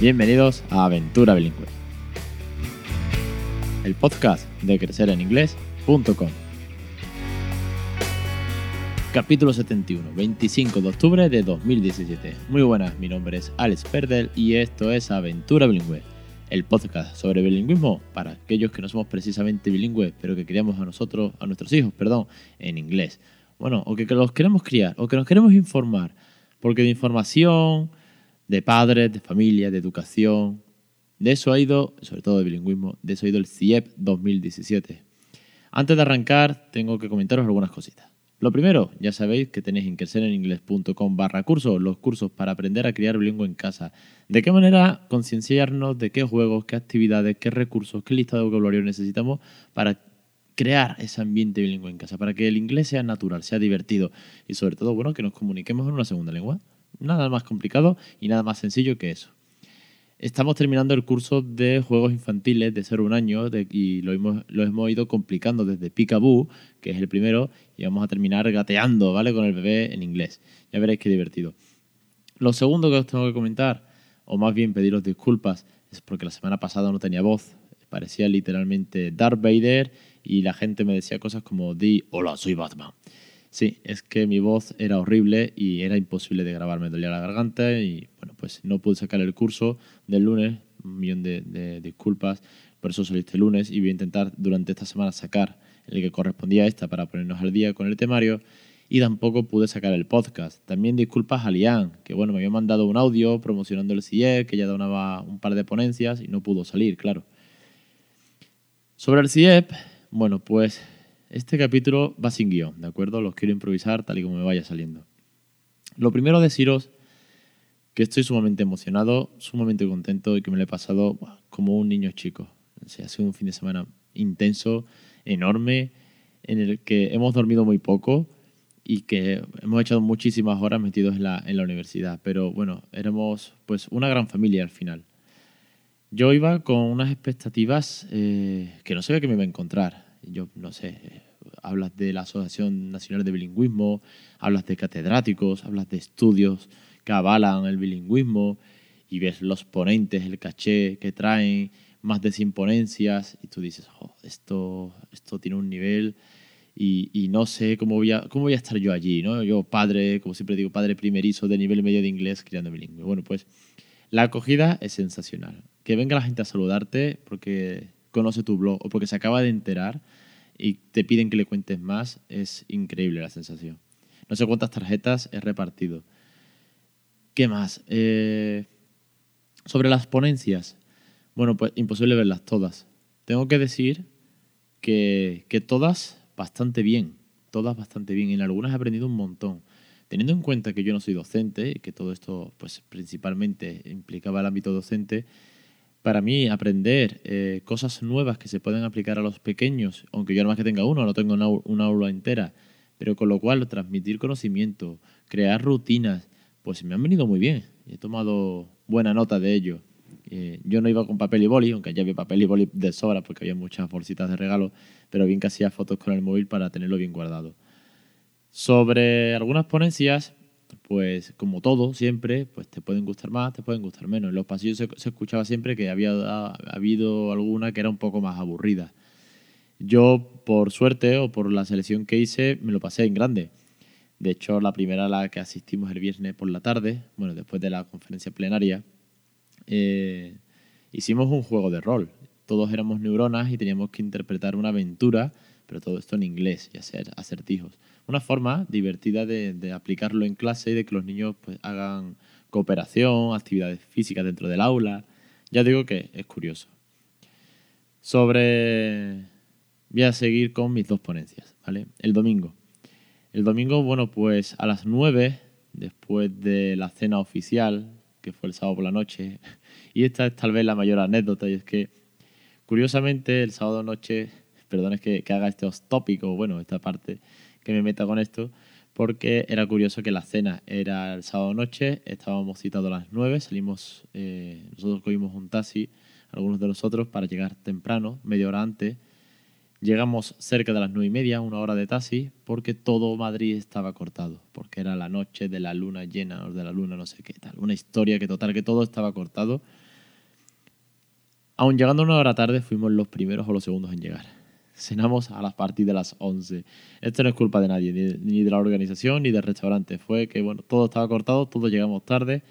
Bienvenidos a Aventura Bilingüe, el podcast de crecereninglés.com. Capítulo 71, 25 de octubre de 2017. Muy buenas, mi nombre es Alex Perdel y esto es Aventura Bilingüe, el podcast sobre bilingüismo para aquellos que no somos precisamente bilingües, pero que criamos a nosotros, a nuestros hijos, perdón, en inglés. Bueno, o que los queremos criar, o que nos queremos informar, porque de información, de padres, de familia, de educación, de eso ha ido, sobre todo de bilingüismo, de eso ha ido el CIEP 2017. Antes de arrancar, tengo que comentaros algunas cositas. Lo primero, ya sabéis que tenéis en crecereningles.com barra cursos, los cursos para aprender a criar bilingüe en casa. ¿De qué manera concienciarnos de qué juegos, qué actividades, qué recursos, qué lista de vocabulario necesitamos para crear ese ambiente bilingüe en casa, para que el inglés sea natural, sea divertido y sobre todo, bueno, que nos comuniquemos en una segunda lengua? Nada más complicado y nada más sencillo que eso. Estamos terminando el curso de juegos infantiles de ser un año y lo hemos, lo hemos ido complicando desde Peekaboo, que es el primero, y vamos a terminar gateando, ¿vale? Con el bebé en inglés. Ya veréis qué divertido. Lo segundo que os tengo que comentar, o más bien pediros disculpas, es porque la semana pasada no tenía voz. Parecía literalmente Darth Vader y la gente me decía cosas como di, hola, soy Batman. Sí, es que mi voz era horrible y era imposible de grabar, me dolía la garganta y bueno, pues no pude sacar el curso del lunes, un millón de, disculpas, por eso saliste el lunes y voy a intentar durante esta semana sacar el que correspondía a esta para ponernos al día con el temario y tampoco pude sacar el podcast. También disculpas a Lian, que bueno, me había mandado un audio promocionando el CIE, que ya donaba un par de ponencias y no pudo salir, claro. Sobre el CIEP, bueno, pues este capítulo va sin guion, ¿de acuerdo? Los quiero improvisar tal y como me vaya saliendo. Lo primero deciros que estoy sumamente emocionado, sumamente contento y que me lo he pasado como un niño chico. O sea, ha sido un fin de semana intenso, enorme, en el que hemos dormido muy poco y que hemos echado muchísimas horas metidos en la, universidad. Pero bueno, éramos pues una gran familia al final. Yo iba con unas expectativas eh, que no sabía que me iba a encontrar yo no sé, hablas de la Asociación Nacional de Bilingüismo, hablas de catedráticos, hablas de estudios que avalan el bilingüismo y ves los ponentes, el caché que traen, más de 100 ponencias y tú dices, esto, esto tiene un nivel y, y, no sé cómo voy, a, cómo voy a estar yo allí, ¿no? Yo padre, como siempre digo, padre primerizo de nivel medio de inglés criando bilingüe. Bueno, pues la acogida es sensacional. Que venga la gente a saludarte porque conoce tu blog o porque se acaba de enterar y te piden que le cuentes más, es increíble la sensación. No sé cuántas tarjetas he repartido. ¿Qué más? Eh, sobre las ponencias. Bueno, pues imposible verlas todas. Tengo que decir que, que todas bastante bien. Todas bastante bien. En algunas he aprendido un montón. Teniendo en cuenta que yo no soy docente que todo esto pues principalmente implicaba el ámbito docente, para mí aprender eh, cosas nuevas que se pueden aplicar a los pequeños, aunque yo no que tenga uno, no tengo una, aula entera, pero con lo cual transmitir conocimiento, crear rutinas, pues me han venido muy bien. He tomado buena nota de ello. Eh, yo no iba con papel y boli, aunque ya había papel y boli de sobra porque había muchas bolsitas de regalo, pero bien que hacía fotos con el móvil para tenerlo bien guardado. Sobre algunas ponencias, pues como todo, siempre, pues te pueden gustar más, te pueden gustar menos. En los pasillos se, escuchaba siempre que había habido alguna que era un poco más aburrida. Yo, por suerte o por la selección que hice, me lo pasé en grande. De hecho, la primera a la que asistimos el viernes por la tarde, bueno, después de la conferencia plenaria, eh, hicimos un juego de rol. Todos éramos neuronas y teníamos que interpretar una aventura pero todo esto en inglés y hacer acertijos. Una forma divertida de, aplicarlo en clase y de que los niños pues, hagan cooperación, actividades físicas dentro del aula. Ya digo que es curioso. Sobre... Voy a seguir con mis dos ponencias, ¿vale? El domingo. El domingo, bueno, pues a las 9, después de la cena oficial, que fue el sábado por la noche, y esta es tal vez la mayor anécdota, y es que, curiosamente, el sábado noche perdón es que, haga este tópico, bueno, esta parte que me meta con esto, porque era curioso que la cena era el sábado noche, estábamos citados a las 9, salimos, eh, nosotros cogimos un taxi, algunos de nosotros, para llegar temprano, media hora antes. Llegamos cerca de las nueve y media, una hora de taxi, porque todo Madrid estaba cortado, porque era la noche de la luna llena, o de la luna no sé qué tal. Una historia que total, que todo estaba cortado. Aún llegando una hora tarde, fuimos los primeros o los segundos en llegar. Cenamos a las partir de las 11. Esto no es culpa de nadie, ni de la organización ni del restaurante. Fue que, bueno, todo estaba cortado, todos llegamos tarde,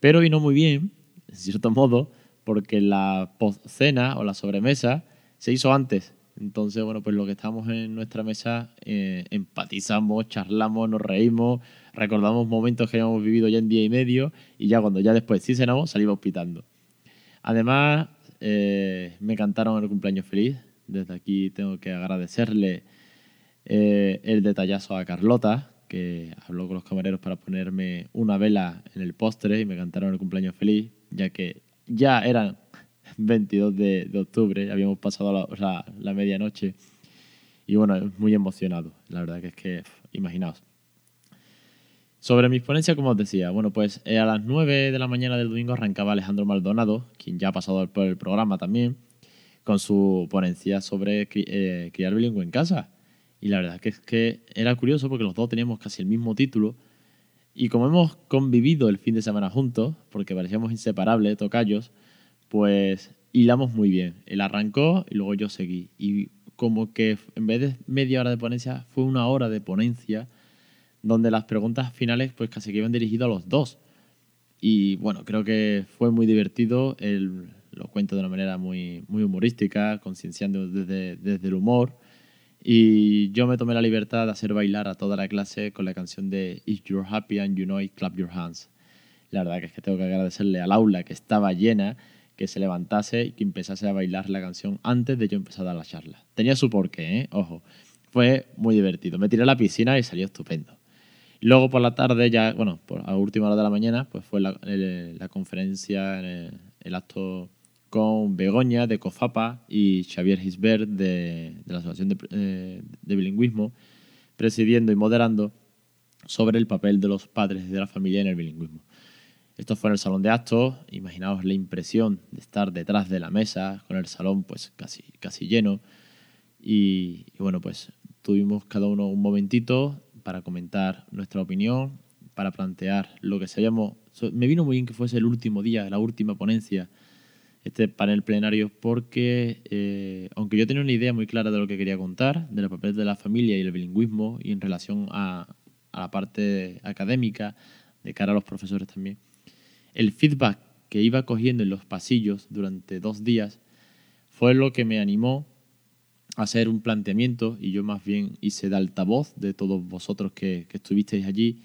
pero vino muy bien, en cierto modo, porque la postcena o la sobremesa se hizo antes. Entonces, bueno, pues lo que estamos en nuestra mesa, eh, empatizamos, charlamos, nos reímos, recordamos momentos que habíamos vivido ya en día y medio y ya cuando ya después sí cenamos, salimos pitando. Además, eh, me cantaron el cumpleaños feliz. Desde aquí tengo que agradecerle eh, el detallazo a Carlota, que habló con los camareros para ponerme una vela en el postre y me cantaron el cumpleaños feliz, ya que ya eran 22 de, octubre, habíamos pasado la, la, medianoche y bueno, muy emocionado, la verdad que es que, imaginaos. Sobre mis ponencias, como os decía, bueno, pues eh, a las 9 de la mañana del domingo arrancaba Alejandro Maldonado, quien ya ha pasado por el programa también, con su ponencia sobre eh, criar bilingüe en casa. Y la verdad que es que era curioso porque los dos teníamos casi el mismo título. Y como hemos convivido el fin de semana juntos, porque parecíamos inseparables, tocayos, pues hilamos muy bien. Él arrancó y luego yo seguí. Y como que en vez de media hora de ponencia, fue una hora de ponencia donde las preguntas finales pues casi que iban dirigidas a los dos. Y bueno, creo que fue muy divertido, él lo cuento de una manera muy, muy humorística, concienciando desde, desde el humor. Y yo me tomé la libertad de hacer bailar a toda la clase con la canción de If You're Happy and You Know It, Clap Your Hands. La verdad que es que tengo que agradecerle al aula que estaba llena que se levantase y que empezase a bailar la canción antes de yo empezar a dar la charla. Tenía su porqué, ¿eh? ojo. Fue muy divertido. Me tiré a la piscina y salió estupendo. Luego por la tarde, ya, bueno, por a última hora de la mañana, pues fue la, la conferencia, el, el, acto con Begoña de COFAPA y Xavier Gisbert de, la Asociación de, eh, de, Bilingüismo, presidiendo y moderando sobre el papel de los padres de la familia en el bilingüismo. Esto fue en el salón de actos. Imaginaos la impresión de estar detrás de la mesa, con el salón pues casi, casi lleno. Y, bueno, pues tuvimos cada uno un momentito para comentar nuestra opinión, para plantear lo que sabíamos. Me vino muy bien que fuese el último día, la última ponencia, este panel plenario, porque eh, aunque yo tenía una idea muy clara de lo que quería contar, del papel de la familia y el bilingüismo, y en relación a, a la parte académica, de cara a los profesores también, el feedback que iba cogiendo en los pasillos durante dos días fue lo que me animó a hacer un planteamiento, y yo más bien hice de altavoz de todos vosotros que, que estuvisteis allí,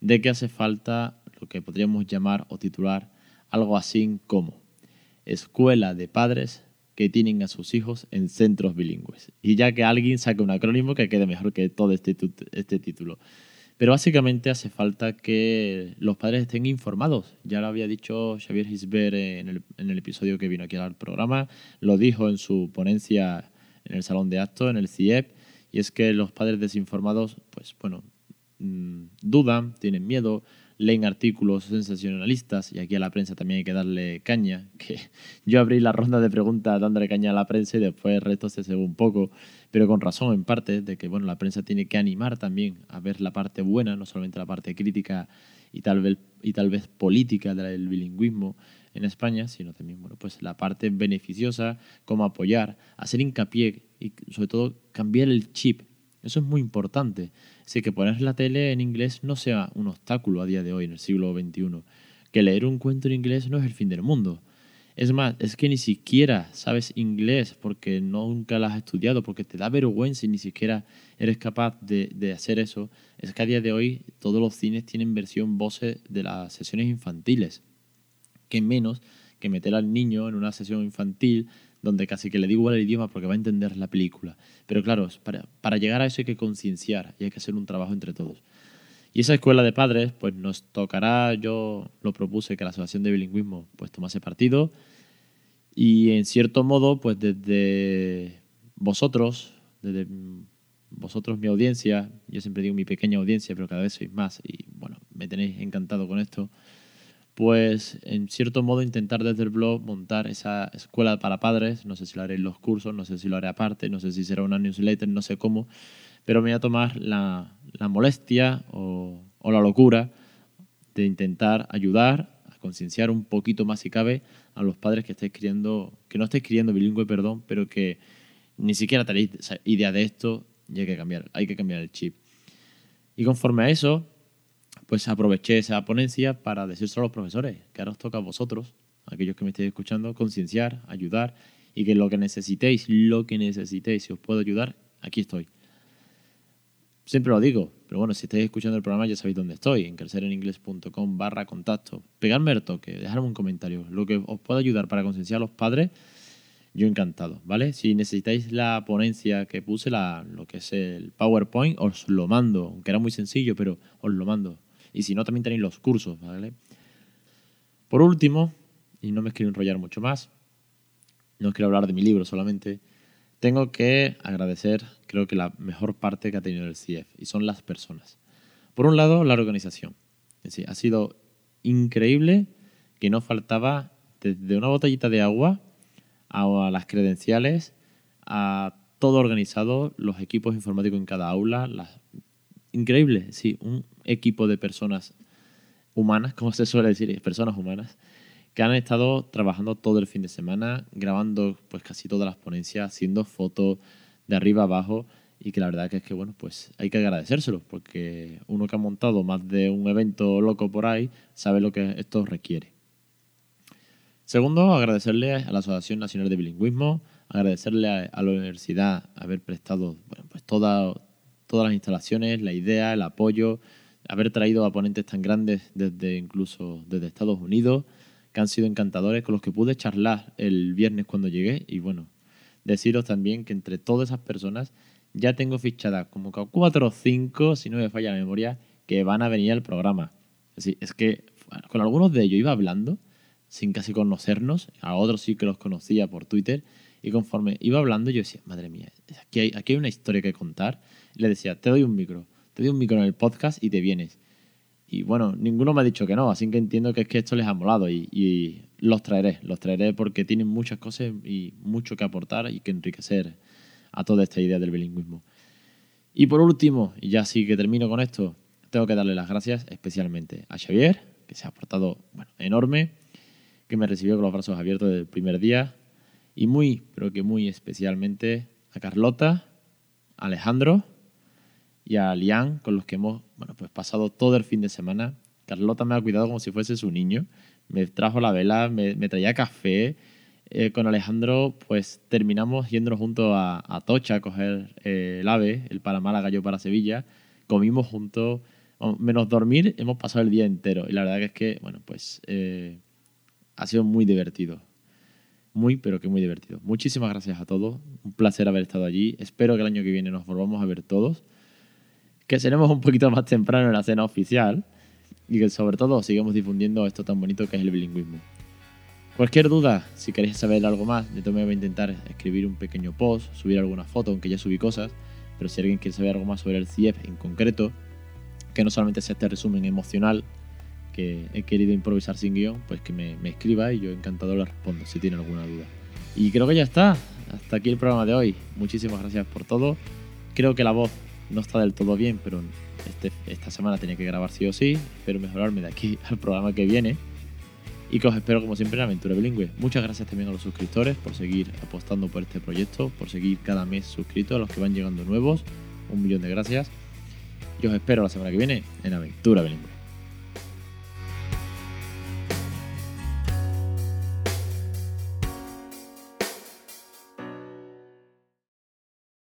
de que hace falta lo que podríamos llamar o titular algo así como Escuela de Padres que tienen a sus hijos en centros bilingües. Y ya que alguien saque un acrónimo que quede mejor que todo este, este título. Pero básicamente hace falta que los padres estén informados. Ya lo había dicho Xavier Gisbert en el, en el episodio que vino aquí al programa, lo dijo en su ponencia en el Salón de Actos, en el CIEP, y es que los padres desinformados, pues bueno, mm, dudan, tienen miedo, leen artículos sensacionalistas y aquí a la prensa también hay que darle caña, que yo abrí la ronda de preguntas dándole caña a la prensa y después el resto se cebó un poco, pero con razón en parte de que bueno, la prensa tiene que animar también a ver la parte buena, no solamente la parte crítica y tal vez, y tal vez política del bilingüismo en España, sino también bueno, pues la parte beneficiosa, cómo apoyar, hacer hincapié y sobre todo cambiar el chip eso es muy importante. Así que poner la tele en inglés no sea un obstáculo a día de hoy, en el siglo XXI. Que leer un cuento en inglés no es el fin del mundo. Es más, es que ni siquiera sabes inglés porque nunca lo has estudiado, porque te da vergüenza y ni siquiera eres capaz de, de, hacer eso. Es que a día de hoy todos los cines tienen versión voces de las sesiones infantiles. Que menos que meter al niño en una sesión infantil donde casi que le digo el idioma porque va a entender la película. Pero claro, para, para llegar a eso hay que concienciar y hay que hacer un trabajo entre todos. Y esa escuela de padres, pues nos tocará, yo lo propuse que la Asociación de Bilingüismo pues tomase partido y en cierto modo, pues desde vosotros, desde vosotros mi audiencia, yo siempre digo mi pequeña audiencia, pero cada vez sois más y bueno, me tenéis encantado con esto pues en cierto modo intentar desde el blog montar esa escuela para padres, no sé si lo haré en los cursos, no sé si lo haré aparte, no sé si será una newsletter, no sé cómo, pero me voy a tomar la, la molestia o, o, la locura de intentar ayudar a concienciar un poquito más si cabe a los padres que criando, que no estáis criando bilingüe, perdón, pero que ni siquiera tenéis idea de esto y hay que cambiar, hay que cambiar el chip. Y conforme a eso, pues aproveché esa ponencia para decírselo a los profesores, que ahora os toca a vosotros, aquellos que me estéis escuchando, concienciar, ayudar y que lo que necesitéis, lo que necesitéis, si os puedo ayudar, aquí estoy. Siempre lo digo, pero bueno, si estáis escuchando el programa ya sabéis dónde estoy, en crecereningles.com barra contacto. Pegadme el toque, dejadme un comentario. Lo que os pueda ayudar para concienciar a los padres, yo encantado, ¿vale? Si necesitáis la ponencia que puse, la, lo que es el PowerPoint, os lo mando, aunque era muy sencillo, pero os lo mando. Y si no, también tenéis los cursos, ¿vale? Por último, y no me quiero enrollar mucho más, no quiero hablar de mi libro solamente, tengo que agradecer, creo que la mejor parte que ha tenido el CIEF, y son las personas. Por un lado, la organización. Es decir, ha sido increíble que no faltaba desde una botellita de agua a las credenciales, a todo organizado, los equipos informáticos en cada aula. Las... Increíble, sí, un equipo de personas humanas, como se suele decir, personas humanas, que han estado trabajando todo el fin de semana, grabando pues casi todas las ponencias, haciendo fotos de arriba abajo y que la verdad que es que bueno, pues hay que agradecérselo porque uno que ha montado más de un evento loco por ahí sabe lo que esto requiere. Segundo, agradecerle a la Asociación Nacional de Bilingüismo, agradecerle a, la universidad haber prestado bueno, pues todas las instalaciones, la idea, el apoyo, haber traído a ponentes tan grandes desde incluso desde Estados Unidos que han sido encantadores, con los que pude charlar el viernes cuando llegué. Y bueno, deciros también que entre todas esas personas ya tengo fichadas como cuatro o cinco, si no me falla la memoria, que van a venir al programa. Decir, es que con algunos de ellos iba hablando sin casi conocernos, a otros sí que los conocía por Twitter, y conforme iba hablando yo decía, madre mía, aquí hay, aquí hay una historia que contar. Le decía, te doy un micro, te doy un micro en el podcast y te vienes. Y bueno, ninguno me ha dicho que no, así que entiendo que es que esto les ha molado y, los traeré, los traeré porque tienen muchas cosas y mucho que aportar y que enriquecer a toda esta idea del bilingüismo. Y por último, y ya sí que termino con esto, tengo que darle las gracias especialmente a Xavier, que se ha aportado bueno, enorme, que me recibió con los brazos abiertos desde el primer día, y muy, pero que muy especialmente a Carlota, a Alejandro, y a Lian, con los que hemos bueno, pues pasado todo el fin de semana. Carlota me ha cuidado como si fuese su niño. Me trajo la vela, me, traía café. Eh, con Alejandro, pues terminamos yéndonos juntos a, Tocha a coger eh, el AVE, el para Málaga, yo para Sevilla. Comimos juntos, menos dormir, hemos pasado el día entero. Y la verdad es que, bueno, pues eh, ha sido muy divertido. Muy, pero que muy divertido. Muchísimas gracias a todos. Un placer haber estado allí. Espero que el año que viene nos volvamos a ver todos que seremos un poquito más temprano en la cena oficial y que sobre todo sigamos difundiendo esto tan bonito que es el bilingüismo. Cualquier duda, si queréis saber algo más, yo también voy a intentar escribir un pequeño post, subir alguna foto, aunque ya subí cosas, pero si alguien quiere saber algo más sobre el CIEF en concreto, que no solamente sea este resumen emocional que he querido improvisar sin guion, pues que me, me escriba y yo encantado le respondo si tiene alguna duda. Y creo que ya está. Hasta aquí el programa de hoy. Muchísimas gracias por todo. Creo que la voz no está del todo bien, pero este, esta semana tenía que grabar sí o sí. Espero mejorarme de aquí al programa que viene. Y que os espero como siempre en Aventura Bilingüe. Muchas gracias también a los suscriptores por seguir apostando por este proyecto, por seguir cada mes suscritos, a los que van llegando nuevos. Un millón de gracias. Y os espero la semana que viene en Aventura Bilingüe.